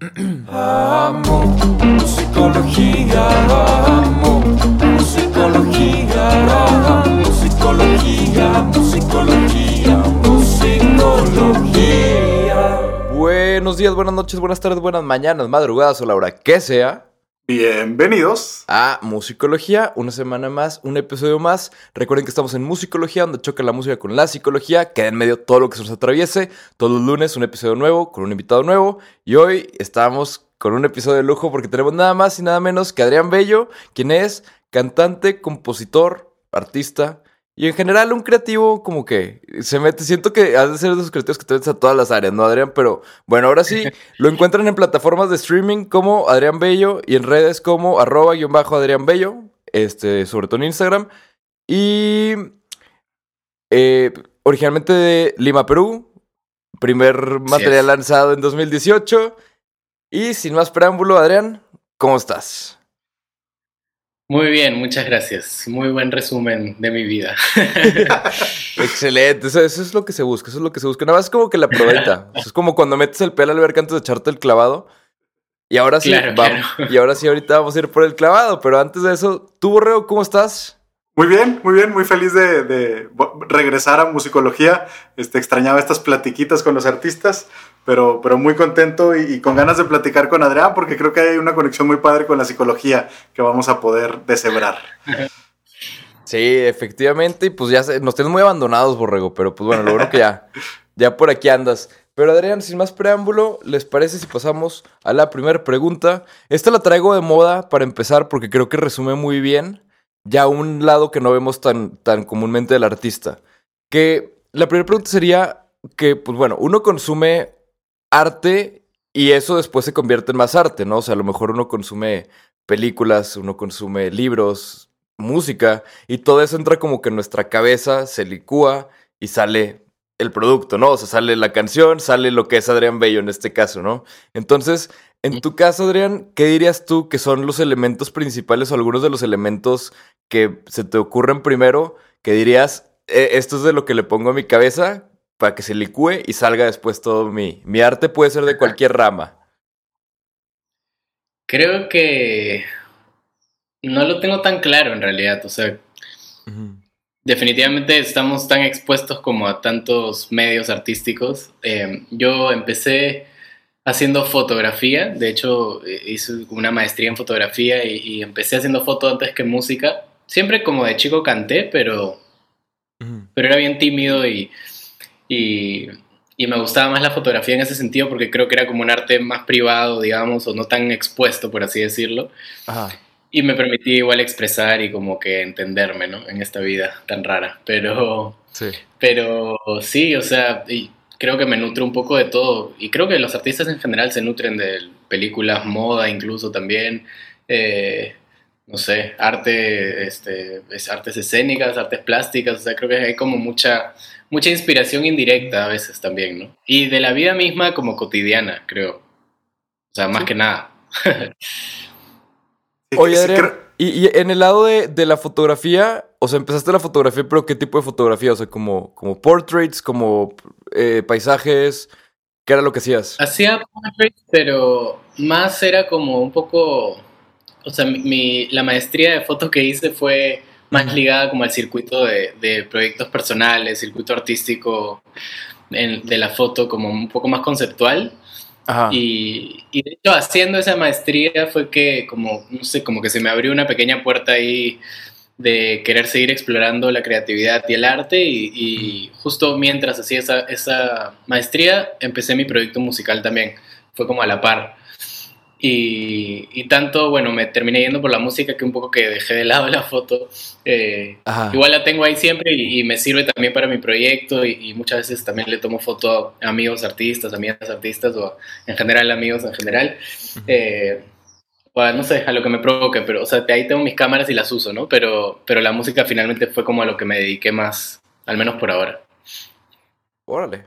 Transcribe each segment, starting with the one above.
Amo musicología, amo musicología, musicología, musicología, musicología. Buenos días, buenas noches, buenas tardes, buenas mañanas, madrugadas o la hora que sea. Bienvenidos a Musicología, una semana más, un episodio más. Recuerden que estamos en Musicología, donde choca la música con la psicología, queda en medio todo lo que se nos atraviese. Todos los lunes un episodio nuevo, con un invitado nuevo. Y hoy estamos con un episodio de lujo porque tenemos nada más y nada menos que Adrián Bello, quien es cantante, compositor, artista, y en general, un creativo como que se mete, siento que has de ser de esos creativos que te metes a todas las áreas, ¿no, Adrián? Pero bueno, ahora sí, lo encuentran en plataformas de streaming como Adrián Bello y en redes como arroba guion bajo Adrián Bello, este, sobre todo en Instagram. Y eh, originalmente de Lima, Perú, primer material lanzado en 2018. Y sin más preámbulo, Adrián, ¿cómo estás? Muy bien, muchas gracias. Muy buen resumen de mi vida. Excelente, eso, es lo que se busca, eso es lo que se busca. Nada más es como que la probeta. es como cuando metes el pelo al verga antes de echarte el clavado. Y ahora sí, vamos, y ahora sí, ahorita vamos a ir por el clavado. Pero antes de eso, tú, Borreo, ¿cómo estás? Muy bien, muy bien, muy feliz de, regresar a musicología. Este, extrañaba estas platiquitas con los artistas pero, pero muy contento y, con ganas de platicar con Adrián porque creo que hay una conexión muy padre con la psicología que vamos a poder deshebrar. Sí, efectivamente, y pues ya nos tenemos muy abandonados, Borrego, pero pues bueno, lo bueno que ya, ya por aquí andas. Pero Adrián, sin más preámbulo, ¿les parece si pasamos a la primera pregunta? Esta la traigo de moda para empezar porque creo que resume muy bien ya un lado que no vemos tan, tan comúnmente del artista. Que la primera pregunta sería que, pues bueno, uno consume arte y eso después se convierte en más arte, ¿no? O sea, a lo mejor uno consume películas, uno consume libros, música y todo eso entra como que en nuestra cabeza, se licúa y sale el producto, ¿no? O sea, sale la canción, sale lo que es Adrián Bello en este caso, ¿no? Entonces, en tu caso, Adrián, ¿qué dirías tú que son los elementos principales o algunos de los elementos que se te ocurren primero que dirías, e, esto es de lo que le pongo a mi cabeza para que se licúe y salga después todo mi... Mi arte puede ser de cualquier rama. Creo que no lo tengo tan claro en realidad, o sea, definitivamente estamos tan expuestos como a tantos medios artísticos. Eh, yo empecé haciendo fotografía, de hecho eh, hice una maestría en fotografía y, empecé haciendo foto antes que música. Siempre como de chico canté, pero, pero era bien tímido y y, me gustaba más la fotografía en ese sentido porque creo que era como un arte más privado, digamos, o no tan expuesto, por así decirlo. Y me permitía igual expresar y como que entenderme, ¿no? En esta vida tan rara. Pero sí, pero, sí o sea, y creo que me nutre un poco de todo. Y creo que los artistas en general se nutren de películas, moda incluso también. Eh, no sé, arte, este, artes escénicas, artes plásticas, o sea, creo que hay como mucha, mucha inspiración indirecta a veces también, ¿no? Y de la vida misma como cotidiana, creo. O sea, más que nada. Oye, Adrián, y, en el lado de, la fotografía, o sea, empezaste la fotografía, pero ¿qué tipo de fotografía? O sea, como, como portraits, como eh, paisajes, ¿qué era lo que hacías? Hacía portraits, pero más era como un poco, o sea, mi, la maestría de foto que hice fue más ligada como al circuito de, proyectos personales, circuito artístico de la foto como un poco más conceptual. Y, de hecho haciendo esa maestría fue que como, no sé, como que se me abrió una pequeña puerta ahí de querer seguir explorando la creatividad y el arte y, justo mientras hacía esa, esa maestría empecé mi proyecto musical también, fue como a la par. Y, tanto, bueno, me terminé yendo por la música que un poco que dejé de lado la foto. Eh, igual la tengo ahí siempre y, me sirve también para mi proyecto y, muchas veces también le tomo foto a amigos artistas, amigas artistas o en general amigos en general. Eh, no sé, a lo que me provoque, pero o sea, ahí tengo mis cámaras y las uso, ¿no? Pero, pero la música finalmente fue como a lo que me dediqué más, al menos por ahora. Órale.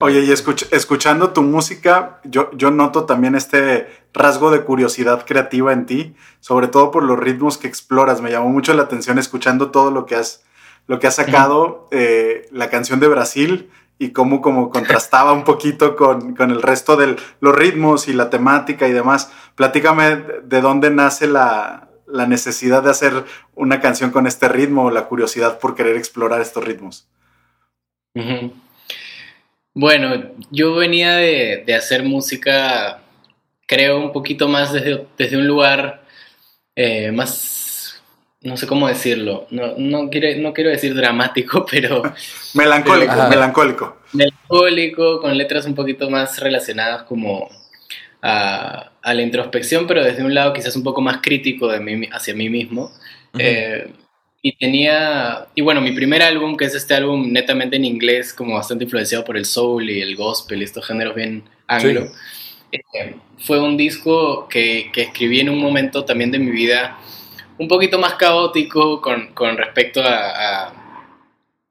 Oye, y escuchando tu música, yo, yo noto también este rasgo de curiosidad creativa en ti, sobre todo por los ritmos que exploras. Me llamó mucho la atención escuchando todo lo que has, lo que has sacado, eh, la canción de Brasil y cómo como contrastaba un poquito con, con el resto de los ritmos y la temática y demás. Platícame de dónde nace la, la necesidad de hacer una canción con este ritmo o la curiosidad por querer explorar estos ritmos. Bueno, yo venía de, de, hacer música, creo, un poquito más desde, desde un lugar eh, más, no sé cómo decirlo, no, no, quiero, no quiero decir dramático, pero... melancólico, melancólico. Melancólico, con letras un poquito más relacionadas como a, a, la introspección, pero desde un lado quizás un poco más crítico de mí, hacia mí mismo. eh, y tenía, y bueno, mi primer álbum, que es este álbum netamente en inglés, como bastante influenciado por el soul y el gospel, estos géneros bien anglo, sí. eh, fue un disco que, que, escribí en un momento también de mi vida un poquito más caótico con, con respecto a, a,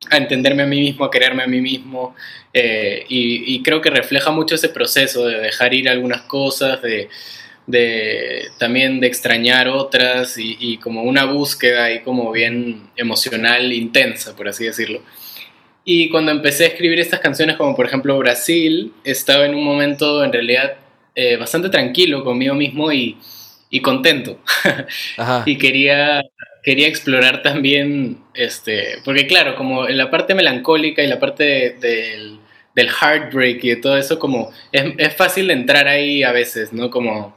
a, entenderme a mí mismo, a quererme a mí mismo, eh, y, y, creo que refleja mucho ese proceso de dejar ir algunas cosas, de de también de extrañar otras y, y, como una búsqueda ahí como bien emocional intensa, por así decirlo. Y cuando empecé a escribir estas canciones, como por ejemplo Brasil, estaba en un momento en realidad eh, bastante tranquilo conmigo mismo y, y contento. y quería, quería explorar también, este, porque claro, como en la parte melancólica y la parte de, de, del heartbreak y de todo eso, como es, es fácil entrar ahí a veces, ¿no? Como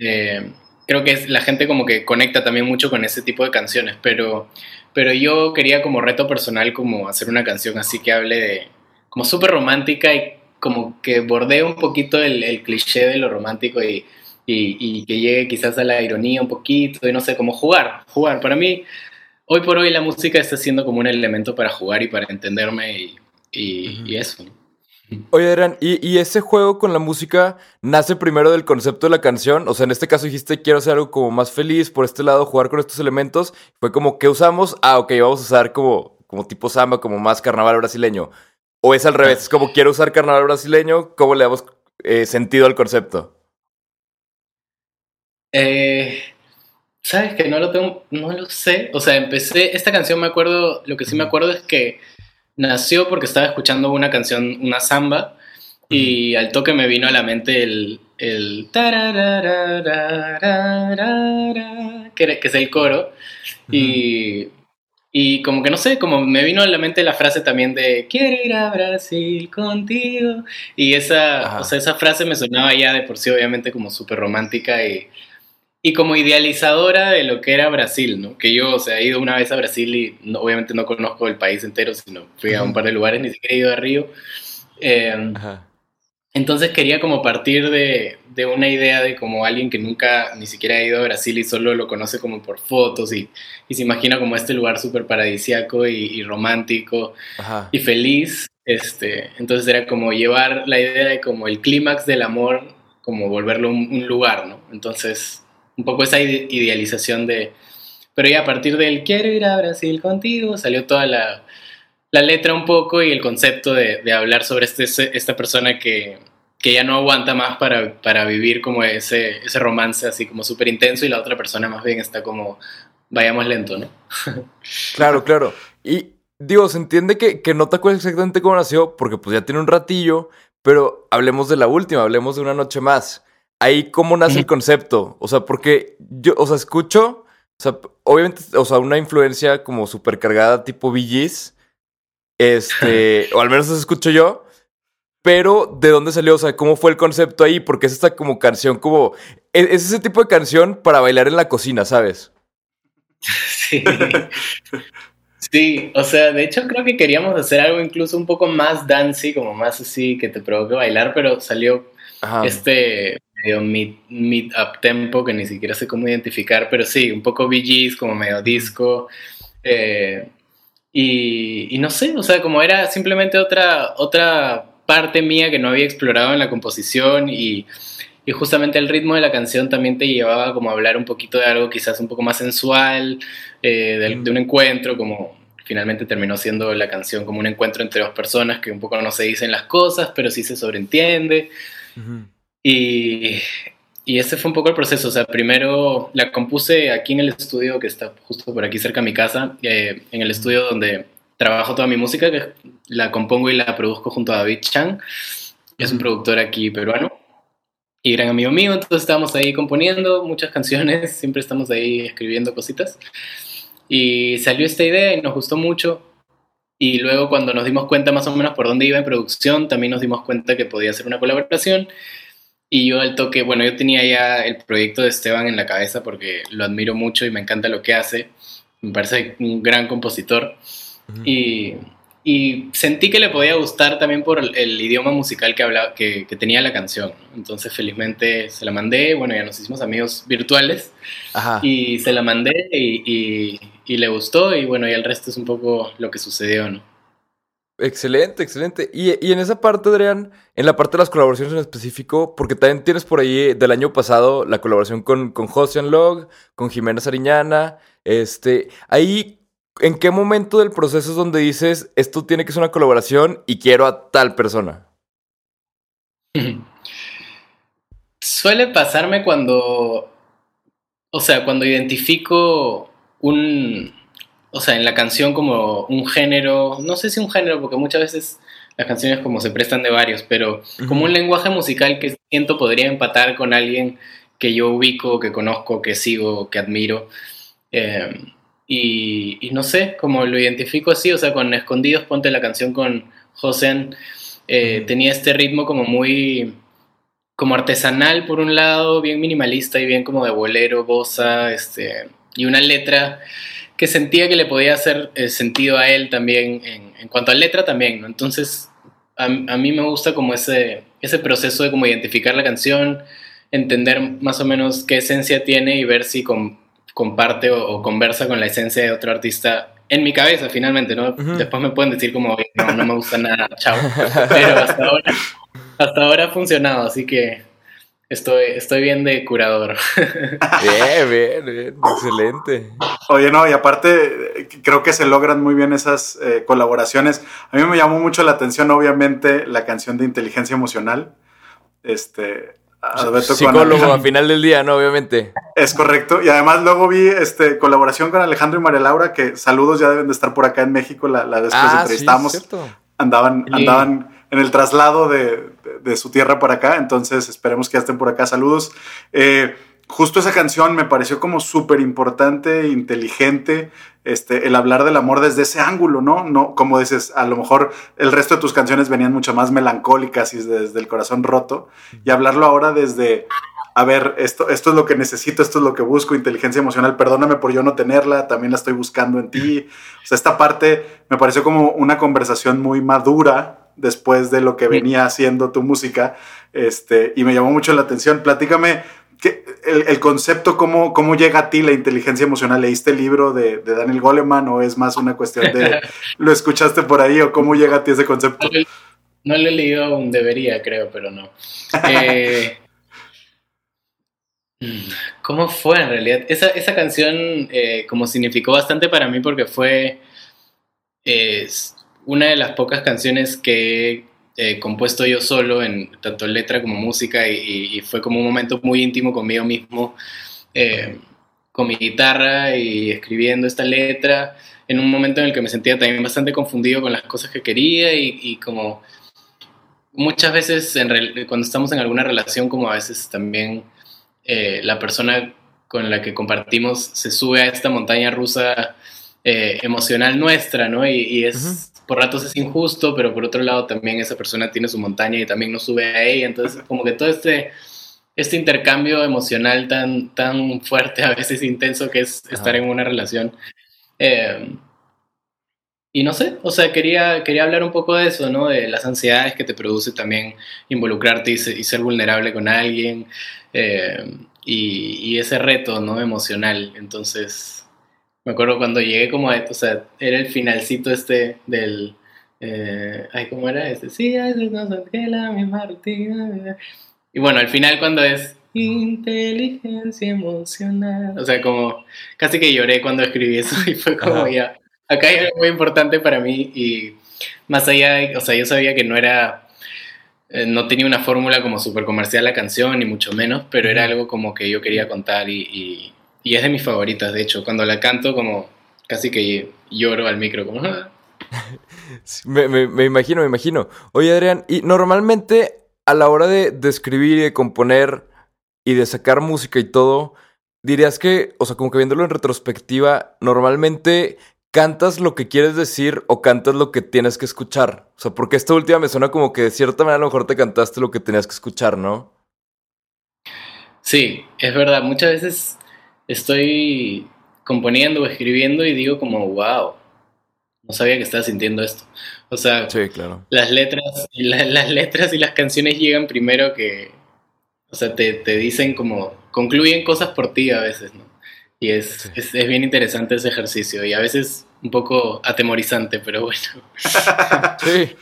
eh, creo que es, la gente como que conecta también mucho con ese tipo de canciones, pero, pero yo quería como reto personal como hacer una canción así que hable de, como súper romántica y como que bordee un poquito el, el cliché de lo romántico y, y, y, que llegue quizás a la ironía un poquito y no sé, como jugar, jugar. Para mí, hoy por hoy la música está siendo como un elemento para jugar y para entenderme y, y, uh -huh. y eso. Oye, Adrián, ¿y, ¿y, ese juego con la música nace primero del concepto de la canción? O sea, en este caso dijiste, quiero hacer algo como más feliz, por este lado, jugar con estos elementos. Fue como, ¿qué usamos? Ah, ok, vamos a usar como, como tipo samba, como más carnaval brasileño. O es al revés, es como, quiero usar carnaval brasileño, ¿cómo le damos eh, sentido al concepto? Eh, Sabes que no lo tengo, no lo sé. O sea, empecé, esta canción me acuerdo, lo que sí me acuerdo es que nació porque estaba escuchando una canción, una samba, y al toque me vino a la mente el, el que, es el coro, uh -huh. y, y como que no sé, como me vino a la mente la frase también de quiero ir a Brasil contigo, y esa, o sea, esa frase me sonaba ya de por sí obviamente como súper romántica y y como idealizadora de lo que era Brasil, ¿no? Que yo, o sea, he ido una vez a Brasil y no, obviamente no conozco el país entero, sino fui a un par de lugares, ni siquiera he ido a Río. Eh, entonces quería como partir de, de, una idea de como alguien que nunca ni siquiera ha ido a Brasil y solo lo conoce como por fotos y, y se imagina como este lugar súper paradisiaco y, y romántico Ajá. y feliz. Este, entonces era como llevar la idea de como el clímax del amor, como volverlo un, un lugar, ¿no? Entonces un poco esa idealización de... Pero ya a partir del quiero ir a Brasil contigo salió toda la, la letra un poco y el concepto de, de hablar sobre este, esta persona que, que, ya no aguanta más para, para vivir como ese, ese romance así como súper intenso y la otra persona más bien está como vayamos lento, ¿no? claro, claro. Y digo, se entiende que, que no te acuerdas exactamente cómo nació porque pues ya tiene un ratillo, pero hablemos de la última, hablemos de una noche más ahí cómo nace el concepto. O sea, porque yo, o sea, escucho, o sea, obviamente, o sea, una influencia como súper cargada tipo VGs. Este, o al menos eso escucho yo. Pero, ¿de dónde salió? O sea, ¿cómo fue el concepto ahí? Porque es esta como canción, como. Es, es ese tipo de canción para bailar en la cocina, ¿sabes? Sí. Sí, o sea, de hecho creo que queríamos hacer algo incluso un poco más dancey, como más así que te provoque bailar, pero salió Ajá. este medio mid, mid up tempo que ni siquiera sé cómo identificar, pero sí, un poco VGs, como medio disco. Eh, y, y, no sé, o sea, como era simplemente otra, otra parte mía que no había explorado en la composición y, y, justamente el ritmo de la canción también te llevaba como a hablar un poquito de algo quizás un poco más sensual, eh, de, de un encuentro, como finalmente terminó siendo la canción como un encuentro entre dos personas que un poco no se dicen las cosas, pero sí se sobreentiende. Uh -huh. Y, y ese fue un poco el proceso. O sea, primero la compuse aquí en el estudio, que está justo por aquí cerca de mi casa, eh, en el estudio donde trabajo toda mi música, que la compongo y la produzco junto a David Chang, que es un productor aquí peruano y gran amigo mío, entonces estábamos ahí componiendo muchas canciones, siempre estamos ahí escribiendo cositas. Y salió esta idea y nos gustó mucho. Y luego cuando nos dimos cuenta más o menos por dónde iba en producción, también nos dimos cuenta que podía ser una colaboración. Y yo al toque, bueno, yo tenía ya el proyecto de Esteban en la cabeza porque lo admiro mucho y me encanta lo que hace. Me parece un gran compositor. Y y sentí que le podía gustar también por el, idioma musical que, hablaba, que, tenía la canción. Entonces, felizmente se la mandé. Bueno, ya nos hicimos amigos virtuales. Y se la mandé y, le gustó. Y bueno, y el resto es un poco lo que sucedió, ¿no? Excelente, excelente. Y, en esa parte, Adrián, en la parte de las colaboraciones en específico, porque también tienes por ahí del año pasado la colaboración con, con Log, con Jimena Sariñana. Este, ahí, ¿En qué momento del proceso es donde dices, esto tiene que ser una colaboración y quiero a tal persona? Suele pasarme cuando, o sea, cuando identifico un, o sea, en la canción como un género, no sé si un género, porque muchas veces las canciones como se prestan de varios, pero como un lenguaje musical que siento podría empatar con alguien que yo ubico, que conozco, que sigo, que admiro. Eh, y, no sé, como lo identifico así, o sea, con Escondidos, ponte la canción con José, eh, tenía este ritmo como muy, como artesanal por un lado, bien minimalista y bien como de bolero, bossa, este, y una letra que sentía que le podía hacer eh, sentido a él también, en, cuanto a letra también, ¿no? Entonces, a, a, mí me gusta como ese, ese proceso de como identificar la canción, entender más o menos qué esencia tiene y ver si comparte o, conversa con la esencia de otro artista en mi cabeza, finalmente, ¿no? Después me pueden decir como, no, no me gusta nada, chao. Pero hasta ahora, hasta ahora ha funcionado, así que estoy, estoy bien de curador. Bien, bien, bien, excelente. Oye, no, y aparte creo que se logran muy bien esas eh, colaboraciones. A mí me llamó mucho la atención, obviamente, la canción de inteligencia emocional. Este, Psicólogo a final del día, ¿no? Obviamente. Es correcto. Y además luego vi este, colaboración con Alejandro y María Laura, que saludos ya deben de estar por acá en México, la, la vez que ah, entrevistamos. andaban, andaban en el traslado de, de, su tierra por acá, entonces esperemos que ya estén por acá. Saludos. Eh, justo esa canción me pareció como súper importante, inteligente, este, el hablar del amor desde ese ángulo, ¿no? No, como dices, a lo mejor el resto de tus canciones venían mucho más melancólicas y desde el corazón roto, y hablarlo ahora desde, a ver, esto, esto es lo que necesito, esto es lo que busco, inteligencia emocional, perdóname por yo no tenerla, también la estoy buscando en ti. O sea, esta parte me pareció como una conversación muy madura después de lo que venía haciendo tu música, este, y me llamó mucho la atención. Platícame el, concepto, cómo, ¿cómo llega a ti la inteligencia emocional? ¿Leíste el libro de, Daniel Goleman o es más una cuestión de lo escuchaste por ahí o cómo llega a ti ese concepto? No, lo he leído aún, debería, creo, pero no. Eh, ¿Cómo fue en realidad? Esa, esa canción eh, como significó bastante para mí porque fue una de las pocas canciones que eh, compuesto yo solo en tanto letra como música y, fue como un momento muy íntimo conmigo mismo, eh, con mi guitarra y escribiendo esta letra, en un momento en el que me sentía también bastante confundido con las cosas que quería y, como muchas veces cuando estamos en alguna relación como a veces también eh, la persona con la que compartimos se sube a esta montaña rusa emocional nuestra, ¿no? Y, es, por ratos es injusto, pero por otro lado también esa persona tiene su montaña y también no sube a ella. Entonces, como que todo este, este intercambio emocional tan, tan fuerte, a veces intenso, que es estar en una relación. Eh, y no sé, o sea, quería, quería hablar un poco de eso, ¿no? De las ansiedades que te produce también involucrarte y, ser vulnerable con alguien. Eh, y, y, ese reto, ¿no? Emocional. Entonces, me acuerdo cuando llegué como a, o sea, era el finalcito este del, eh, ay, ¿cómo era este? Sí, es la misma rutina. Y bueno, al final cuando es inteligencia emocional, o sea, como casi que lloré cuando escribí eso y fue como ya, acá hay algo muy importante para mí y más allá, o sea, yo sabía que no era, eh, no tenía una fórmula como súper comercial la canción, ni mucho menos, pero era algo como que yo quería contar y y es de mis favoritas, de hecho. Cuando la canto, como casi que lloro al micro, como. Ah". Me, me- me imagino, me imagino. Oye, Adrián, y normalmente a la hora de, de escribir y de componer y de sacar música y todo, dirías que, o sea, como que viéndolo en retrospectiva, normalmente cantas lo que quieres decir o cantas lo que tienes que escuchar. O sea, porque esta última me suena como que de cierta manera a lo mejor te cantaste lo que tenías que escuchar, ¿no? Sí, es verdad. Muchas veces estoy componiendo o escribiendo y digo como, wow, no sabía que estaba sintiendo esto. O sea, Sí, claro. las letras, y la- las letras y las canciones llegan primero que, o sea, te, te dicen como, concluyen cosas por ti a veces, ¿no? Y es, Sí. es, es bien interesante ese ejercicio y a veces un poco atemorizante, pero bueno. Sí.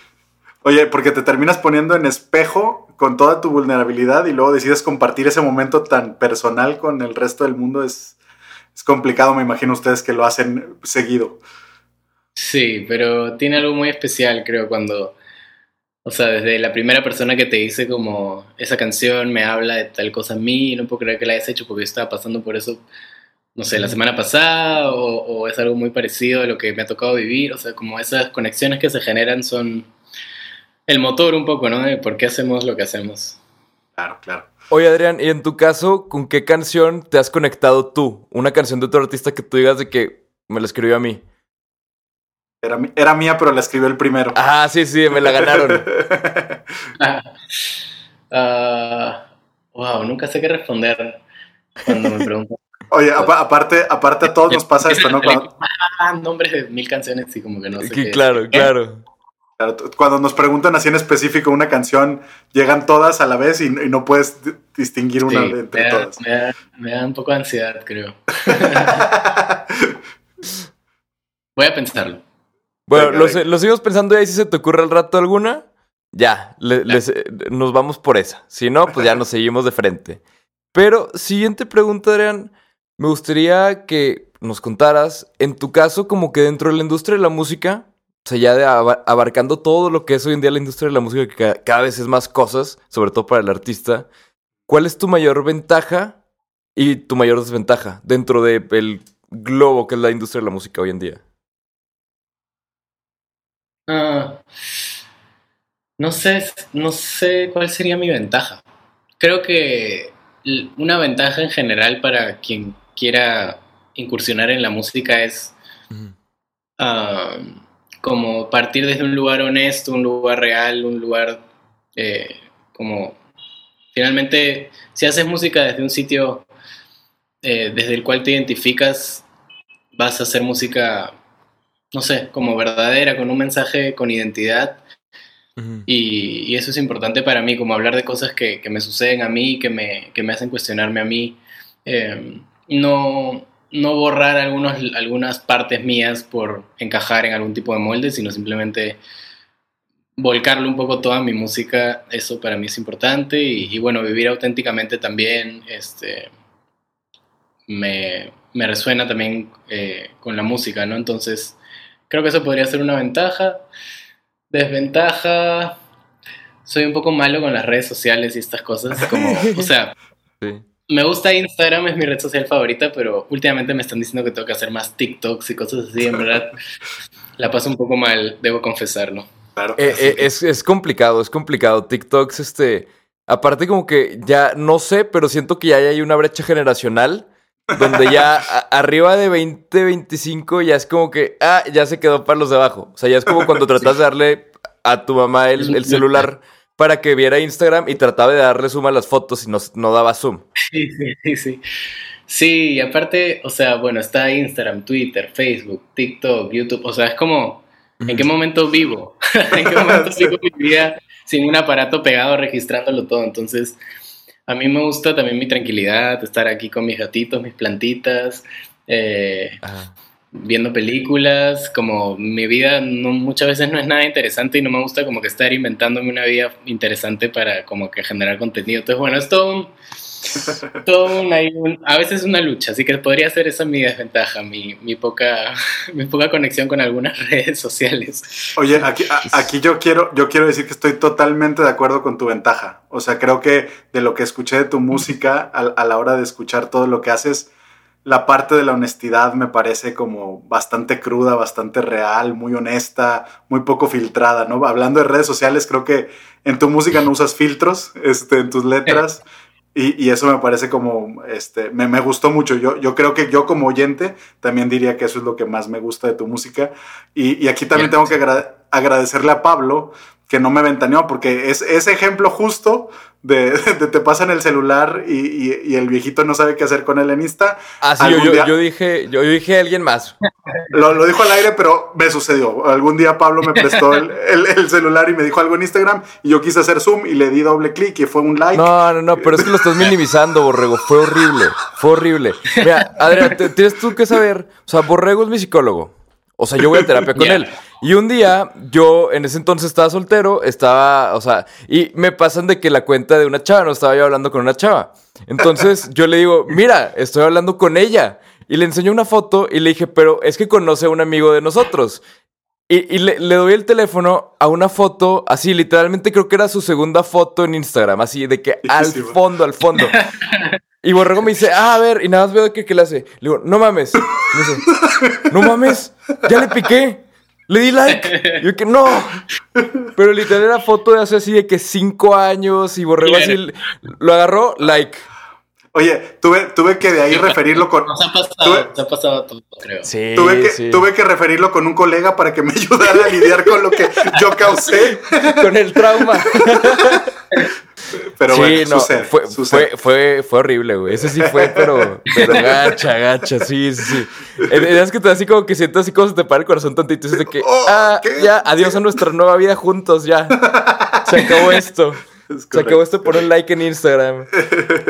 Oye, porque te terminas poniendo en espejo con toda tu vulnerabilidad y luego decides compartir ese momento tan personal con el resto del mundo. Es, es complicado, me imagino ustedes que lo hacen seguido. Sí, pero tiene algo muy especial, creo, cuando, o sea, desde la primera persona que te dice como, esa canción me habla de tal cosa a mí, y no puedo creer que la hayas hecho porque yo estaba pasando por eso, no sé, la semana pasada, o, o es algo muy parecido a lo que me ha tocado vivir, o sea, como esas conexiones que se generan son el motor un poco, ¿no? De por qué hacemos lo que hacemos. Claro, claro. Oye, Adrián, y en tu caso, ¿con qué canción te has conectado tú? Una canción de otro artista que tú digas de que me la escribió a mí. Era, mía, pero la escribió el primero. Ah, sí, sí, me la ganaron. Ah, wow, nunca sé qué responder cuando me preguntan. Oye, apa- aparte, aparte a todos nos pasa esto, ¿no? Cuando, Ah, nombres de mil canciones y como que no sé qué. claro, claro. Cuando nos preguntan así en específico una canción, llegan todas a la vez y, y no puedes di- distinguir una Sí, de entre me, da, todas. me da- me da un poco de ansiedad, creo. Voy a pensarlo. Bueno, Venga, lo, venga. se- lo seguimos pensando y ahí si se te ocurre al rato alguna, ya, le- les- nos vamos por esa. Si no, pues ya nos seguimos de frente. Pero, siguiente pregunta, Adrián. Me gustaría que nos contaras, en tu caso, como que dentro de la industria de la música, o sea, ya de aba- abarcando todo lo que es hoy en día la industria de la música, que ca- cada vez es más cosas, sobre todo para el artista, ¿cuál es tu mayor ventaja y tu mayor desventaja dentro del globo que es la industria de la música hoy en día? Ah, no sé, no sé cuál sería mi ventaja. Creo que una ventaja en general para quien quiera incursionar en la música es como partir desde un lugar honesto, un lugar real, un lugar eh, como finalmente si haces música desde un sitio eh, desde el cual te identificas, vas a hacer música, no sé, como verdadera, con un mensaje, con identidad. Y, y eso es importante para mí, como hablar de cosas que, que me suceden a mí, que me, que me hacen cuestionarme a mí. Eh, no, no borrar algunos, algunas partes mías por encajar en algún tipo de molde, sino simplemente volcarle un poco toda mi música, eso para mí es importante. Y, bueno, vivir auténticamente también, este, me, me resuena también eh, con la música, ¿no? Entonces, creo que eso podría ser una ventaja. Desventaja, soy un poco malo con las redes sociales y estas cosas. Como, o sea. me gusta Instagram, es mi red social favorita, pero últimamente me están diciendo que tengo que hacer más TikToks y cosas así. En verdad, la paso un poco mal, debo confesarlo. Claro. Eh, eh, es, es complicado, es complicado. TikToks, este. Aparte, como que ya no sé, pero siento que ya hay una brecha generacional donde ya a- arriba de 20, 25 ya es como que, ah, ya se quedó para los de abajo. O sea, ya es como cuando tratas de darle a tu mamá el, el celular para que viera Instagram y trataba de darle zoom a las fotos y no, no daba zoom. Sí, sí, sí, sí. Sí, y aparte, o sea, bueno, está Instagram, Twitter, Facebook, TikTok, YouTube, o sea, es como, ¿en qué momento vivo? ¿En qué momento Sí. vivo mi vida sin un aparato pegado registrándolo todo? Entonces, a mí me gusta también mi tranquilidad, estar aquí con mis gatitos, mis plantitas, eh, Ajá. Viendo películas, como mi vida no, muchas veces no es nada interesante y no me gusta como que estar inventándome una vida interesante para como que generar contenido. Entonces, bueno, es todo un, todo un- hay un- a veces una lucha, así que podría ser esa mi desventaja, mi, mi poca, mi poca conexión con algunas redes sociales. Oye, aquí, a- aquí yo quiero, yo quiero decir que estoy totalmente de acuerdo con tu ventaja. O sea, creo que de lo que escuché de tu música a, a la hora de escuchar todo lo que haces, la parte de la honestidad me parece como bastante cruda, bastante real, muy honesta, muy poco filtrada, ¿no? Hablando de redes sociales, creo que en tu música no usas filtros, este, en tus letras. Y, y, eso me parece como, este, me, me, gustó mucho. Yo, yo creo que yo como oyente también diría que eso es lo que más me gusta de tu música. Y, y aquí también tengo que agra agradecerle a Pablo que no me ventaneó, porque es ese ejemplo justo de, de, te pasan el celular y, y, y, el viejito no sabe qué hacer con él en Insta. Ah, sí, yo, yo, yo, dije, yo, dije a alguien más. Lo, lo, dijo al aire, pero me sucedió. Algún día Pablo me prestó el, el, el, celular y me dijo algo en Instagram y yo quise hacer zoom y le di doble clic y fue un like. No, no, no, pero es que lo estás minimizando, Borrego. Fue horrible, fue horrible. Mira, Adrián, tienes tú que saber, o sea, Borrego es mi psicólogo. O sea, yo voy a terapia con yeah. él. Y un día, yo en ese entonces estaba soltero, estaba, o sea, y me pasan de que la cuenta de una chava, no estaba yo hablando con una chava. Entonces yo le digo, mira, estoy hablando con ella. Y le enseño una foto y le dije, pero es que conoce a un amigo de nosotros. Y, y le, le, doy el teléfono a una foto, así, literalmente creo que era su segunda foto en Instagram, así de que al fondo, al fondo. Y Borrego me dice, ah, a ver, y nada más veo que, que le hace. Le digo, no mames. Me dice, no mames, ya le piqué. Le di like. Y yo que no. Pero literal era foto de hace así de que cinco años y Borrego así lo agarró, like. Oye, tuve, tuve que de ahí referirlo con. Nos ha pasado, tuve, nos ha pasado todo, creo. Sí, tuve, que, sí. tuve que referirlo con un colega para que me ayudara a lidiar con lo que yo causé. con el trauma. Pero sí, bueno, no, sucede, fue, sucede. Fue, fue, fue, horrible, güey. Ese sí fue, pero, pero gacha, gacha, sí, sí, sí. Es que te así como que sientes así como se te para el corazón tantito y dices de que, Oh, ah, ¿qué? ya, adiós a nuestra nueva vida juntos, ya. Se acabó esto. Se acabó esto por un like en Instagram.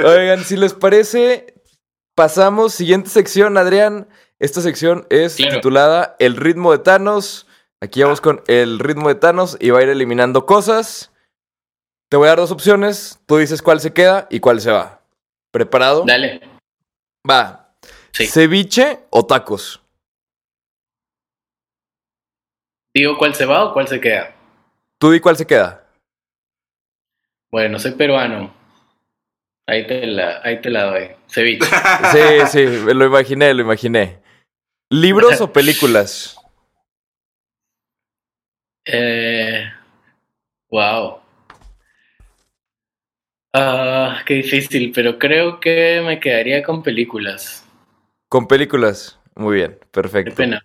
Oigan, si les parece, pasamos. Siguiente sección, Adrián. Esta sección es Claro. titulada El ritmo de Thanos. Aquí vamos con el ritmo de Thanos y va a ir eliminando cosas. Te voy a dar dos opciones. Tú dices cuál se queda y cuál se va. ¿Preparado? Dale. Va. Sí. ¿Ceviche o tacos? ¿Digo cuál se va o cuál se queda? Tú di cuál se queda. Bueno, soy peruano. Ahí te la, ahí te la doy. Ceviche. Sí, sí, lo imaginé, lo imaginé. ¿Libros o películas? Eh, wow. Ah, qué difícil, pero creo que me quedaría con películas. Con películas. Muy bien, Qué perfecto. pena.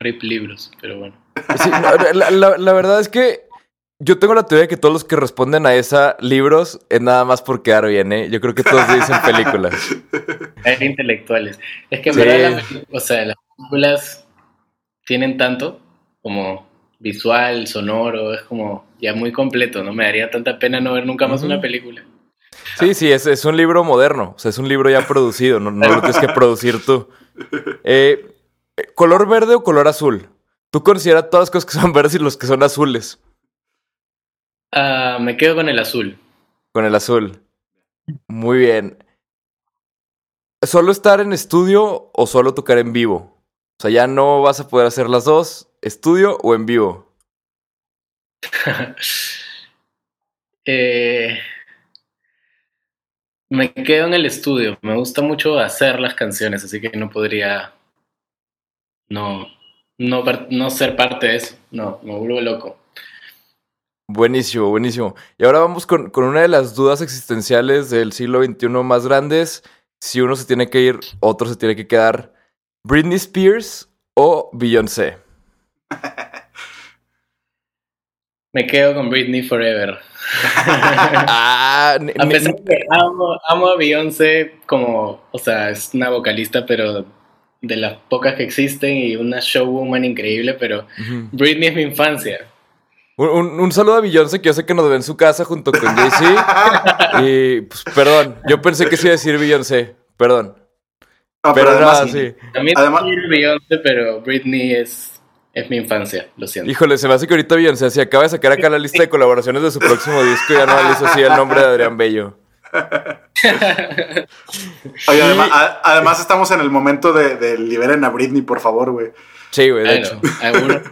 Rip libros, pero bueno. Sí, la, la- la verdad es que yo tengo la teoría de que todos los que responden a esa libros es nada más por quedar bien, ¿eh? Yo creo que todos dicen películas. Hay intelectuales. Es que en Sí. verdad, las, o sea, las películas tienen tanto como visual, sonoro, es como ya muy completo, ¿no? Me daría tanta pena no ver nunca más una película. Sí, sí, es, es un libro moderno. O sea, es un libro ya producido, no, no lo tienes que producir tú. Eh, ¿Color verde o color azul? Tú consideras todas las cosas que son verdes y los que son azules Ah, me quedo con el azul. con el azul. Muy bien. ¿Solo estar en estudio o solo tocar en vivo? O sea, ya no vas a poder hacer las dos, estudio o en vivo. Eh, me quedo en el estudio. Me gusta mucho hacer las canciones, así que no podría no, no, no ser parte de eso. No, me vuelvo loco. Buenísimo, buenísimo. Y ahora vamos con, con una de las dudas existenciales del siglo XXI más grandes. Si uno se tiene que ir, otro se tiene que quedar. ¿Britney Spears o Beyoncé? Me quedo con Britney Forever. Ah, A pesar de que amo, amo a Beyoncé como, o sea, es una vocalista, pero de las pocas que existen y una showwoman increíble, pero. Britney es mi infancia. Un, un- un saludo a Beyoncé, que yo sé que nos ve en su casa junto con Jay-Z. y, pues, perdón, yo pensé que sí iba a decir Beyoncé. Perdón. No, Pero, pero, además, sí. También Además- Beyoncé, pero Britney es, es mi infancia, lo siento. Híjole, se me hace que ahorita Beyoncé, si acaba de sacar acá la lista de colaboraciones de su próximo disco, ya no le hizo así el nombre de Adrián Bello. oye, además, a- además estamos en el momento de, de liberen a Britney, por favor, güey. Sí, güey, de Claro, hecho.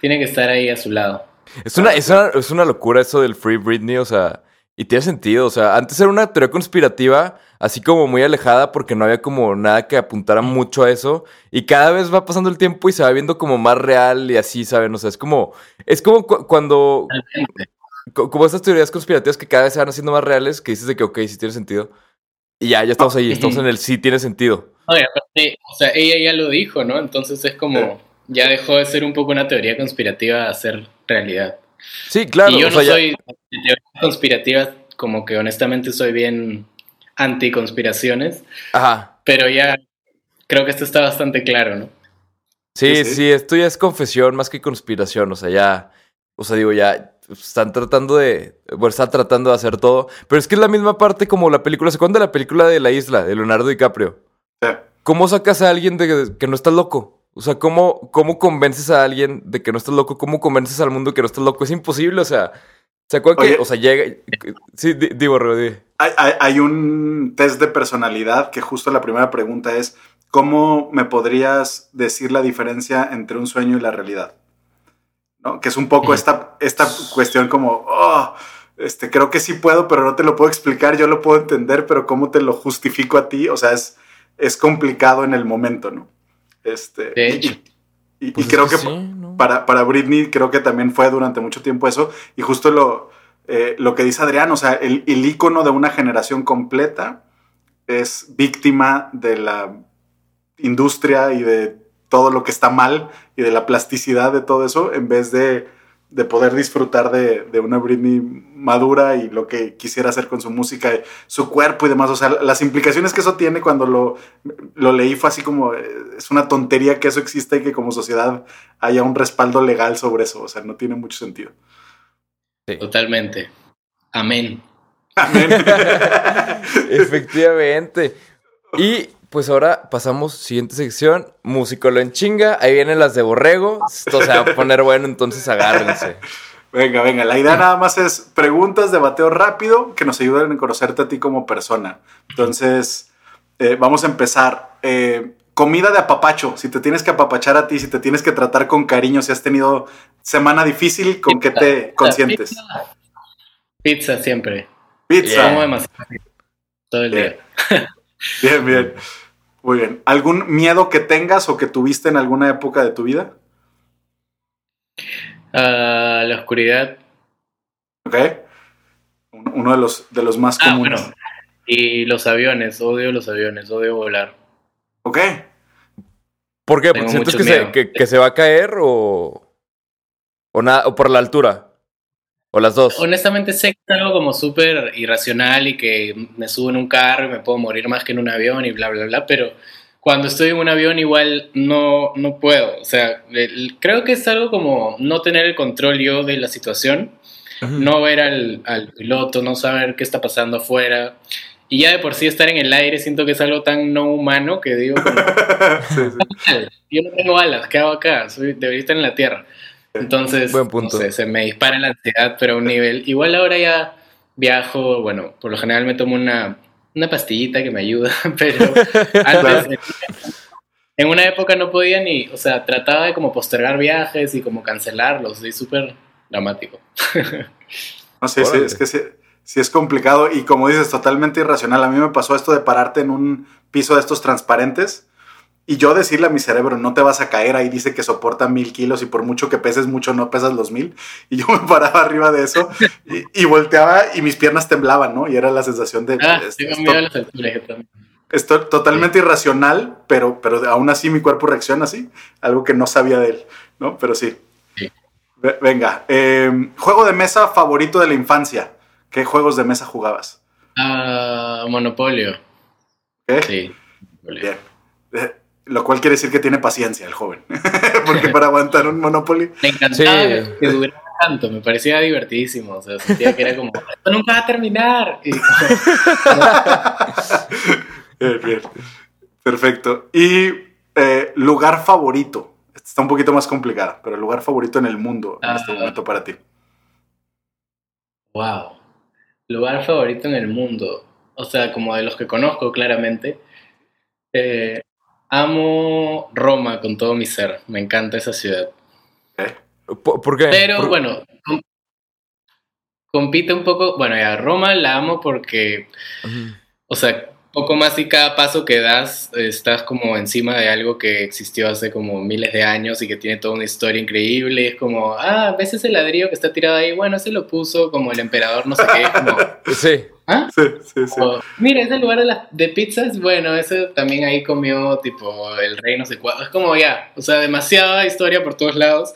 tiene que estar ahí a su lado. Es una, es, una, es una locura eso del Free Britney, o sea, Y tiene sentido, o sea, antes era una teoría conspirativa, así como muy alejada, porque no había como nada que apuntara mucho a eso. Y cada vez va pasando el tiempo y se va viendo como más real y así, ¿saben? O sea, es como, es como cu- cuando, como estas teorías conspirativas que cada vez se van haciendo más reales, que dices de que, ok, sí tiene sentido. Y ya, ya estamos ahí, estamos en el sí tiene sentido. Aparte, o sea, ella ya lo dijo, ¿no? Entonces es como, ya dejó de ser un poco una teoría conspirativa a ser realidad. Sí, claro. y yo o no sea, ya- soy de teorías conspirativas, como que honestamente soy bien anti-conspiraciones, Ajá. pero ya creo que esto está bastante claro, ¿no? Sí, Sí, esto ya es confesión más que conspiración. O sea, ya. O sea, digo, ya están tratando de. Bueno, están tratando de hacer todo. Pero es que es la misma parte como la película. ¿Se acuerdan de la película de La Isla, de Leonardo DiCaprio? Sí. ¿Cómo sacas a alguien de que no estás loco? O sea, ¿cómo, ¿cómo convences a alguien de que no estás loco? ¿Cómo convences al mundo que no estás loco? Es imposible, o sea. ¿Se acuerdan Oye. que, o sea, llega. Sí, di- digo, Rodrigo, di. Hay, hay- hay un test de personalidad que justo la primera pregunta es, ¿cómo me podrías decir la diferencia entre un sueño y la realidad? ¿No? Que es un poco esta, esta cuestión como, oh, este, creo que sí puedo, pero no te lo puedo explicar, yo lo puedo entender, pero ¿cómo te lo justifico a ti? O sea, es, es complicado en el momento, ¿no? Este, De y- hecho. Y, y Pues es creo que, sí, ¿no? para, para Britney creo que también fue durante mucho tiempo eso. Y justo lo, eh, lo que dice Adrián, o sea, el, el ícono de una generación completa es víctima de la industria y de todo lo que está mal y de la plasticidad de todo eso, en vez de, de poder disfrutar de, de una Britney madura y lo que quisiera hacer con su música, su cuerpo y demás. O sea, las implicaciones que eso tiene cuando lo, lo leí fue así como, eh, es una tontería que eso exista y que como sociedad haya un respaldo legal sobre eso. O sea, no tiene mucho sentido. Sí. Totalmente. Amén. Amén. Efectivamente. Y pues ahora pasamos, siguiente sección, músicolo en chinga. Ahí vienen las de Borrego. Esto se va a poner bueno, entonces agárrense. Venga, venga, la idea nada más es preguntas de bateo rápido que nos ayuden a conocerte a ti como persona. Entonces, eh, vamos a empezar. Eh, comida de apapacho, si te tienes que apapachar a ti, si te tienes que tratar con cariño, si has tenido semana difícil, ¿con qué te consientes? Pizza, Pizza siempre. Pizza. Como demasiado. Todo el Bien. día. Bien, bien. Muy bien. ¿Algún miedo que tengas o que tuviste en alguna época de tu vida? Ah, la oscuridad. ¿Ok? Un- Uno de los, de los más Ah, comunes. bueno. Y los aviones. Odio los aviones. Odio volar. ¿Ok? ¿Por qué? Tengo ¿Porque sientes que se, miedo. que, que se va a caer o, o, nada, o por la altura? ¿O las dos? Honestamente sé que es algo como súper irracional y que me subo en un carro y me puedo morir más que en un avión y bla, bla, bla, pero cuando estoy en un avión igual no, no puedo. O sea, creo que es algo como no tener el control yo de la situación, no ver al, al piloto, no saber qué está pasando afuera. Y ya de por sí estar en el aire siento que es algo tan no humano que digo, como, Sí, sí. yo no tengo alas, ¿qué hago acá? Soy, debería estar en la tierra. Entonces, Buen punto. no sé, se me dispara la ansiedad, pero a un nivel. Igual ahora ya viajo, bueno, por lo general me tomo una, una pastillita que me ayuda, pero antes, en una época no podía ni, o sea, trataba de como postergar viajes y como cancelarlos, soy súper dramático. No sé, sí, es que sí, sí es complicado y como dices, totalmente irracional. A mí me pasó esto de pararte en un piso de estos transparentes y yo decirle a mi cerebro, no te vas a caer, ahí dice que soporta mil kilos y por mucho que peses mucho, no pesas los mil. Y yo me paraba arriba de eso y, y volteaba y mis piernas temblaban, ¿no? Y era la sensación de... Ah, es- tengo esto- miedo a las alturas yo también. esto totalmente irracional, pero, pero aún así mi cuerpo reacciona así, algo que no sabía de él, ¿no? Pero sí. Sí. Ve- Venga, eh, juego de mesa favorito de la infancia. ¿Qué juegos de mesa jugabas? Ah, Monopolio, ¿Qué? sí. Monopolio. Bien. Eh, lo cual quiere decir que tiene paciencia el joven. Porque para aguantar un Monopoly. Me encantaba Sí. que durara tanto, me parecía divertidísimo, o sea, sentía que era como, esto nunca va a terminar. Y- Bien, bien. Perfecto. Y eh, lugar favorito. Está un poquito más complicada, pero lugar favorito en el mundo en este Ah. momento para ti. Wow. Lugar favorito en el mundo. O sea, como de los que conozco claramente. Eh, amo Roma con todo mi ser. Me encanta esa ciudad. ¿Por, qué? Pero Por- bueno, com- compite un poco, bueno, ya Roma la amo porque, o sea, poco más y cada paso que das estás como encima de algo que existió hace como miles de años y que tiene toda una historia increíble. Es como, ah, ¿ves ese ladrillo que está tirado ahí? Bueno, ese lo puso como el emperador, no sé qué. Como, Sí. ¿ah? Sí, sí, sí. O, Mira, ese lugar de, las de pizzas, bueno, ese también ahí comió tipo el rey no sé cuál. Es como ya, o sea, demasiada historia por todos lados.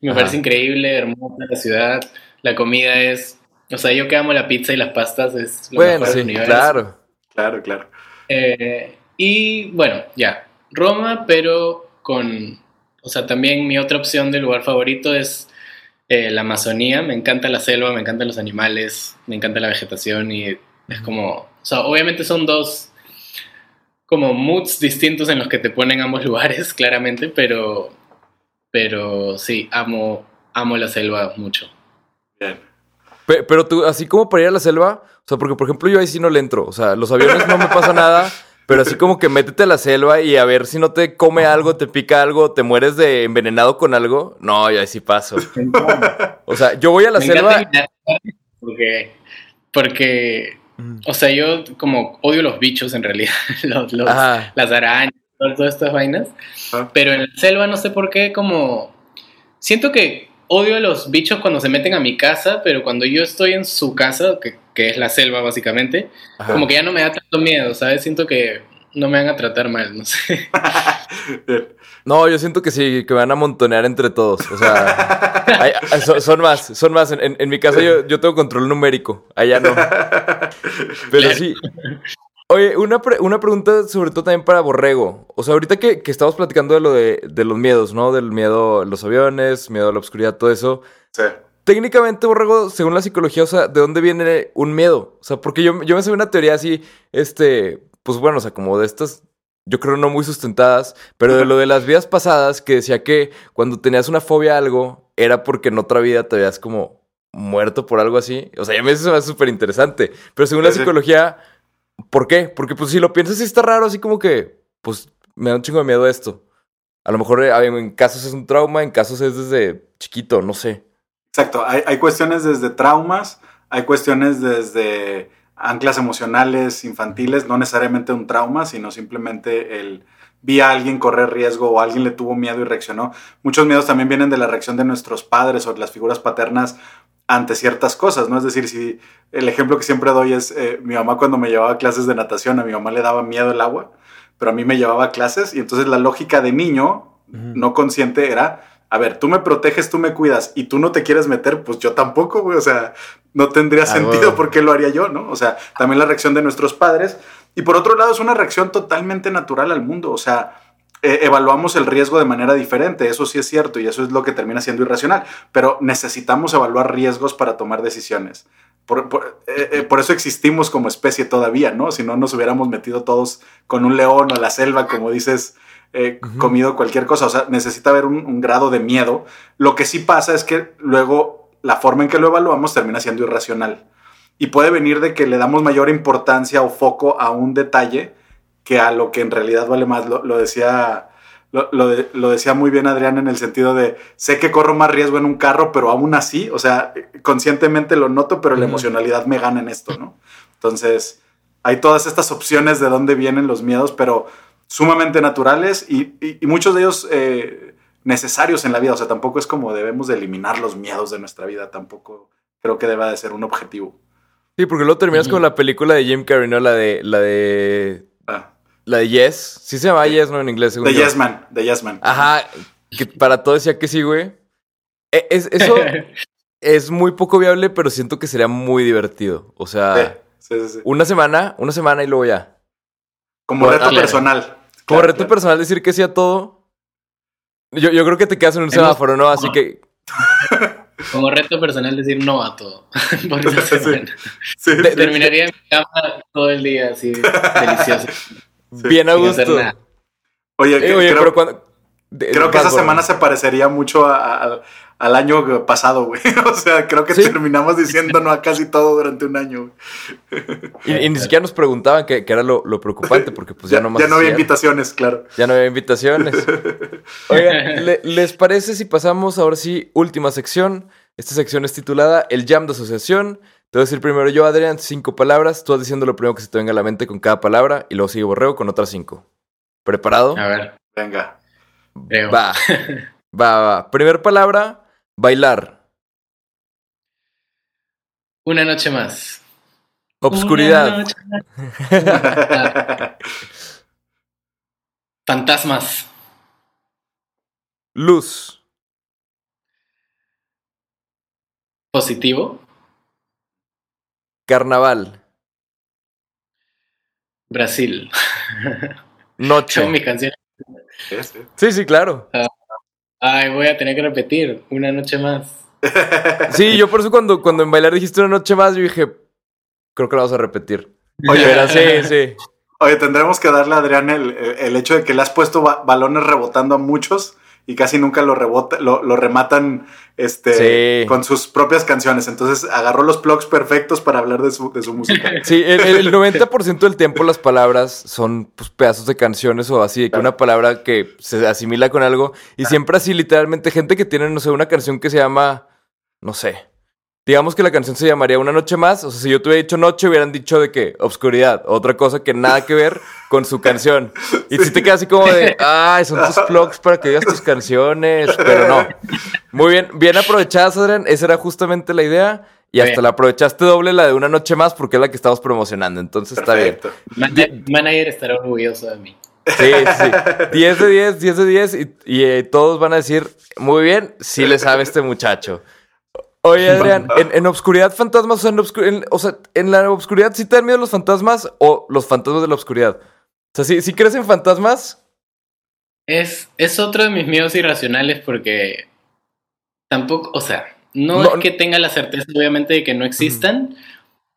Me Ajá. parece increíble, hermosa la ciudad. La comida es, o sea, yo que amo la pizza y las pastas es lo Bueno, mejor sí, del universo. claro. Claro, claro. Eh, y bueno, ya, Roma, pero con, o sea, también mi otra opción de lugar favorito es eh, la Amazonía. Me encanta la selva, me encantan los animales, me encanta la vegetación y es como, o sea, obviamente son dos como moods distintos en los que te ponen ambos lugares, claramente, pero, pero sí, amo, amo la selva mucho. Bien. Pe- Pero tú, así como para ir a la selva, o sea, porque por ejemplo yo ahí sí no le entro. O sea, los aviones no me pasa nada, pero así como que métete a la selva y a ver si no te come algo, te pica algo, te mueres de envenenado con algo. No, yo ahí sí paso. O sea, yo voy a la Me selva. porque, porque, o sea, yo como odio los bichos en realidad, los, los- las arañas, todas, estas vainas, pero en la selva no sé por qué, como, siento que odio a los bichos cuando se meten a mi casa, pero cuando yo estoy en su casa, que, que es la selva básicamente, ajá. como que ya no me da tanto miedo, ¿sabes? Siento que no me van a tratar mal, no sé. No, yo siento que sí, que me van a montonear entre todos. O sea, hay- son, son más, son más. En, en- en mi casa yo, yo tengo control numérico, allá no. Pero Claro. sí. Oye, una, pre- una pregunta sobre todo también para Borrego. O sea, ahorita que, que estamos platicando de lo de, de los miedos, ¿no? Del miedo a los aviones, miedo a la oscuridad, todo eso. Sí. Técnicamente, Borrego, según la psicología, o sea, ¿de dónde viene un miedo? O sea, porque yo, yo me sé una teoría así, este, pues bueno, o sea, como de estas, yo creo no muy sustentadas, pero de lo de las vidas pasadas, que decía que cuando tenías una fobia a algo, era porque en otra vida te habías como muerto por algo así. O sea, ya me eso me hace súper interesante. Pero según la Sí, sí. psicología, ¿por qué? Porque pues si lo piensas, sí está raro, así como que, pues me da un chingo de miedo esto. A lo mejor eh, en casos es un trauma, en casos es desde chiquito, no sé. Exacto, hay, hay cuestiones desde traumas, hay cuestiones desde anclas emocionales infantiles, no necesariamente un trauma, sino simplemente el vi a alguien correr riesgo o alguien le tuvo miedo y reaccionó. Muchos miedos también vienen de la reacción de nuestros padres o de las figuras paternas ante ciertas cosas, ¿no? Es decir, si el ejemplo que siempre doy es eh, mi mamá cuando me llevaba a clases de natación, a mi mamá le daba miedo el agua, pero a mí me llevaba a clases y entonces la lógica de niño no consciente era, a ver, tú me proteges, tú me cuidas y tú no te quieres meter, pues yo tampoco, güey, o sea, no tendría Ah, sentido bueno. por qué lo haría yo, ¿no? O sea, también la reacción de nuestros padres y por otro lado es una reacción totalmente natural al mundo, o sea, eh, evaluamos el riesgo de manera diferente, eso sí es cierto y eso es lo que termina siendo irracional, pero necesitamos evaluar riesgos para tomar decisiones. Por, por- eh, eh, por eso existimos como especie todavía, ¿no? Si no nos hubiéramos metido todos con un león o a la selva, como dices, eh, comido cualquier cosa. O sea, necesita haber un, un grado de miedo. Lo que sí pasa es que luego la forma en que lo evaluamos termina siendo irracional. Y puede venir de que le damos mayor importancia o foco a un detalle que a lo que en realidad vale más. Lo, lo decía, lo, lo de- lo decía muy bien Adrián en el sentido de, sé que corro más riesgo en un carro, pero aún así, o sea, conscientemente lo noto, pero la emocionalidad me gana en esto, ¿no? Entonces, hay todas estas opciones de dónde vienen los miedos, pero sumamente naturales y, y- y muchos de ellos eh, necesarios en la vida. O sea, tampoco es como debemos de eliminar los miedos de nuestra vida, tampoco creo que deba de ser un objetivo. Sí, porque luego terminas con la película de Jim Carrey, ¿no? La de, la de, Ah, la de Yes. Sí se llama Yes, ¿no? En inglés, según The yo. Yes Man, The Yes Man. Ajá, que para todo decía que sí, güey. E- Es, eso es muy poco viable, pero siento que sería muy divertido. O sea, Sí, sí, sí, sí. una semana, una semana y luego ya. Como Bueno, reto claro. personal. Como Claro, reto claro. personal decir que sí a todo. Yo, yo creo que te quedas en un Hemos- semáforo, ¿no? Así que Como reto personal decir no a todo. Por semana. Terminaría en mi cama todo el día así, delicioso. Bien a gusto. Oye, Eh, que- oye, creo, pero cuando. de- creo que esa semana se parecería mucho a- a- al año pasado, güey. O sea, creo que Sí. terminamos diciendo no a casi todo durante un año. Y, y ni siquiera nos preguntaban que, que era lo, lo preocupante, porque pues ya, ya, no más. ya no había invitaciones, claro. Ya no había invitaciones. Oigan, ¿le- ¿les parece si pasamos ahora sí, última sección? Esta sección es titulada El Jam de Asociación. Te voy a decir primero yo, Adrián, cinco palabras. Tú vas diciendo lo primero que se te venga a la mente con cada palabra y luego sigue Borrego con otras cinco. ¿Preparado? A ver, Venga. veo. Va. Va, va. Primer palabra, bailar. Una noche más. Obscuridad. Una noche más. Fantasmas. Luz. Positivo. Carnaval. Brasil. Noche. Son mis canciones. Sí, sí. Sí, claro. Ay, voy a tener que repetir. Una noche más. Sí, yo por eso cuando, cuando en bailar dijiste una noche más, yo dije, creo que lo vamos a repetir. Oye, Pero sí, sí. Oye, tendremos que darle a Adrián el, el hecho de que le has puesto ba- balones rebotando a muchos y casi nunca lo, rebota, lo, lo rematan este, Sí. con sus propias canciones. Entonces agarró los plugs perfectos para hablar de su, de su música. Sí, el, el 90% del tiempo las palabras son pues, pedazos de canciones o así, de que una palabra que se asimila con algo. Y siempre así, literalmente, gente que tiene, no sé, una canción que se llama, no sé. Digamos que la canción se llamaría Una Noche Más. O sea, si yo te hubiera dicho noche, hubieran dicho de que obscuridad. Otra cosa que nada que ver con su canción. Y si te quedas así como de, ay, son tus plugs para que digas tus canciones. Pero no. Muy bien, bien aprovechadas, Adrián. Esa era justamente la idea. Y hasta Bien. la aprovechaste doble la de una noche más porque es la que estamos promocionando. Entonces está bien. Man- manager estará orgulloso de mí. Sí, sí. 10 de 10, 10 de 10. Y, y, eh, todos van a decir, muy bien, sí le sabe este muchacho. Oye, Adrián, en, en Obscuridad Fantasmas, o sea, en, obscu- en- o sea, en la Obscuridad, ¿sí te dan miedo los fantasmas o los fantasmas de la Obscuridad? O sea, ¿sí, sí crees en fantasmas? Es, es otro de mis miedos irracionales porque tampoco, o sea, no, No, es que tenga la certeza obviamente de que no existan,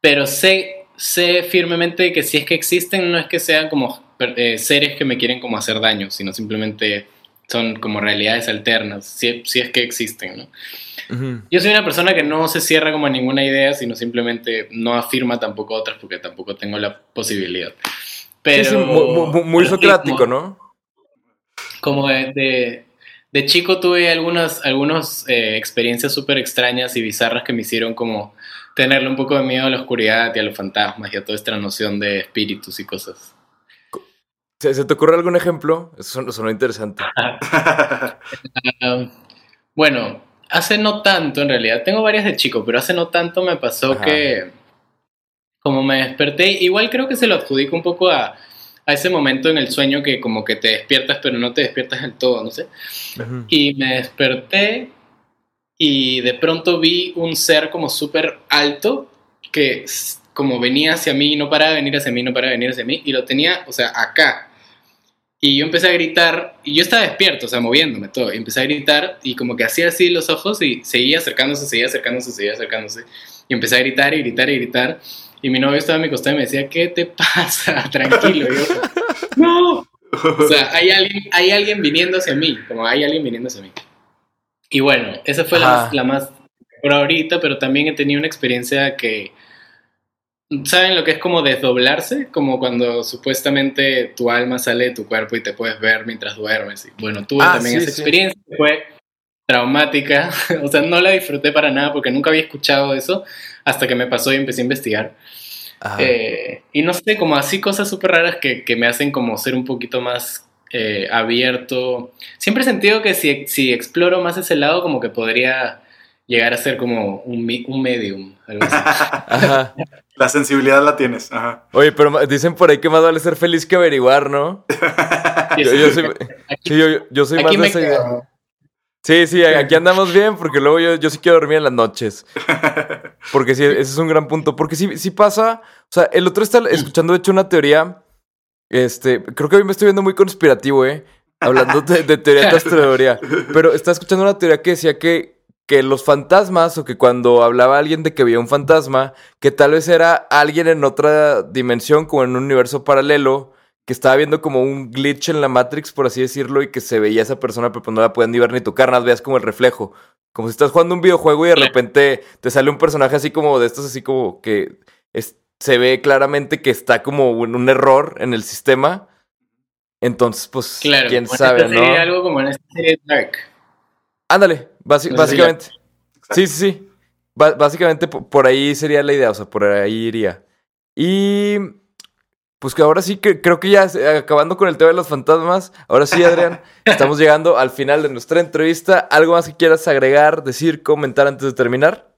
pero sé, sé firmemente que si es que existen, no es que sean como eh, seres que me quieren como hacer daño, sino simplemente son como realidades alternas, si, si es que existen, ¿no? Ujú. Yo soy una persona que no se cierra como a ninguna idea, sino simplemente no afirma tampoco otras porque tampoco tengo la posibilidad. Pero, Sí, sí, mu- mu- muy, sí, socrático, ¿no? como de, de, de chico tuve algunas, algunas eh, experiencias súper extrañas y bizarras que me hicieron como tenerle un poco de miedo a la oscuridad y a los fantasmas y a toda esta noción de espíritus y cosas. ¿Se, se te ocurre algún ejemplo? Eso son- sonó interesante. Bueno, hace no tanto en realidad, tengo varias de chico, pero hace no tanto me pasó Ajá. que como me desperté, igual creo que se lo adjudico un poco a, a ese momento en el sueño que como que te despiertas pero no te despiertas del todo, no sé. Ujú. Y me desperté y de pronto vi un ser como súper alto que como venía hacia mí, no paraba de venir hacia mí, no paraba de venir hacia mí, y lo tenía, o sea, acá. Y yo empecé a gritar, y yo estaba despierto, o sea, moviéndome todo, y empecé a gritar, y como que hacía así los ojos, y seguía acercándose, seguía acercándose, seguía acercándose, y empecé a gritar y gritar y gritar, y mi novio estaba a mi costado y me decía, ¿qué te pasa? Tranquilo, y yo, no, o sea, hay alguien, hay alguien viniendo hacia mí, como hay alguien viniendo hacia mí. Y bueno, esa fue la la más por ahorita, pero también he tenido una experiencia que, ¿saben lo que es como desdoblarse? Como cuando supuestamente tu alma sale de tu cuerpo y te puedes ver mientras duermes. Y bueno, tuve Ah, también sí, esa sí. experiencia, fue traumática, o sea, no la disfruté para nada porque nunca había escuchado eso hasta que me pasó y empecé a investigar. Eh, y no sé, como así cosas súper raras que, que me hacen como ser un poquito más eh, abierto. Siempre he sentido que si, si exploro más ese lado, como que podría llegar a ser como un, un medium. algo así. Ajá. La sensibilidad la tienes. Ajá. Oye, pero dicen por ahí que más vale ser feliz que averiguar, ¿no? Yo, yo soy, sí, yo, yo soy más de esa idea. Sí, sí, aquí andamos bien porque luego yo, yo sí quiero dormir en las noches. Porque sí, ese es un gran punto. Porque sí, sí pasa. O sea, el otro está escuchando, de hecho, una teoría. Este, creo que hoy me estoy viendo muy conspirativo, ¿eh? Hablando de, de teoría tras teoría. Pero estaba escuchando una teoría que decía que, que los fantasmas, o que cuando hablaba alguien de que veía un fantasma, que tal vez era alguien en otra dimensión, como en un universo paralelo, que estaba viendo como un glitch en la Matrix, por así decirlo, y que se veía esa persona, pero pues no la pueden ni ver ni tocar, nada, veas como el reflejo. Como si estás jugando un videojuego y de repente te sale un personaje así como de estos, así como que es- se ve claramente que está como un, un error en el sistema. Entonces, pues, Claro, quién en sabe, ¿no? algo como en serie Dark. Ándale, basi- básicamente. Sí, sí, sí. Básicamente po- por ahí sería la idea, o sea, por ahí iría. Y pues que ahora sí que creo que ya eh, acabando con el tema de los fantasmas, ahora sí, Adrián, estamos llegando al final de nuestra entrevista. ¿Algo más que quieras agregar, decir, comentar antes de terminar?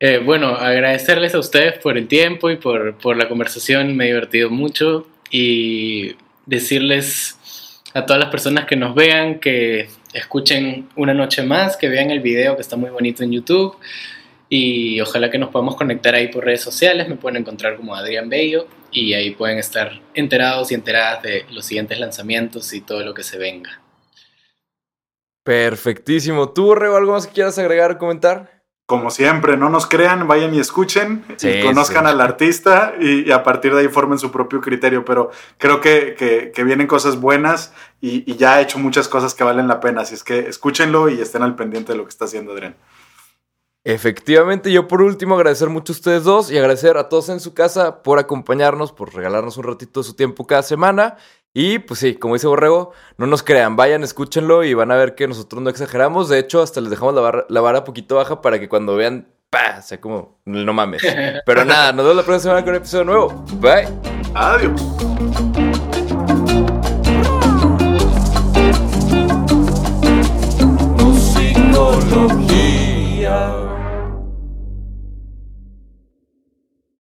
Eh, bueno, agradecerles a ustedes por el tiempo y por, por la conversación, me he divertido mucho y decirles a todas las personas que nos vean que escuchen una noche más, que vean el video que está muy bonito en YouTube y ojalá que nos podamos conectar ahí por redes sociales, me pueden encontrar como Adrián Bello y ahí pueden estar enterados y enteradas de los siguientes lanzamientos y todo lo que se venga. Perfectísimo. ¿Tú, Borrego, algo más que quieras agregar, comentar? Como siempre, no nos crean, vayan y escuchen Sí, y conozcan sí. al artista y, y a partir de ahí formen su propio criterio. Pero creo que, que- que vienen cosas buenas y, y ya ha hecho muchas cosas que valen la pena. Así es que escúchenlo y estén al pendiente de lo que está haciendo Adrián. Efectivamente, yo por último agradecer mucho a ustedes dos y agradecer a todos en su casa por acompañarnos, por regalarnos un ratito de su tiempo cada semana. Y pues sí, como dice Borrego, no nos crean, vayan, escúchenlo y van a ver que nosotros no exageramos. De hecho, hasta les dejamos la, barra- la vara poquito baja para que cuando vean, ¡pa! sea como, no mames. Pero nada, nos vemos la próxima semana con un episodio nuevo. Bye. Adiós.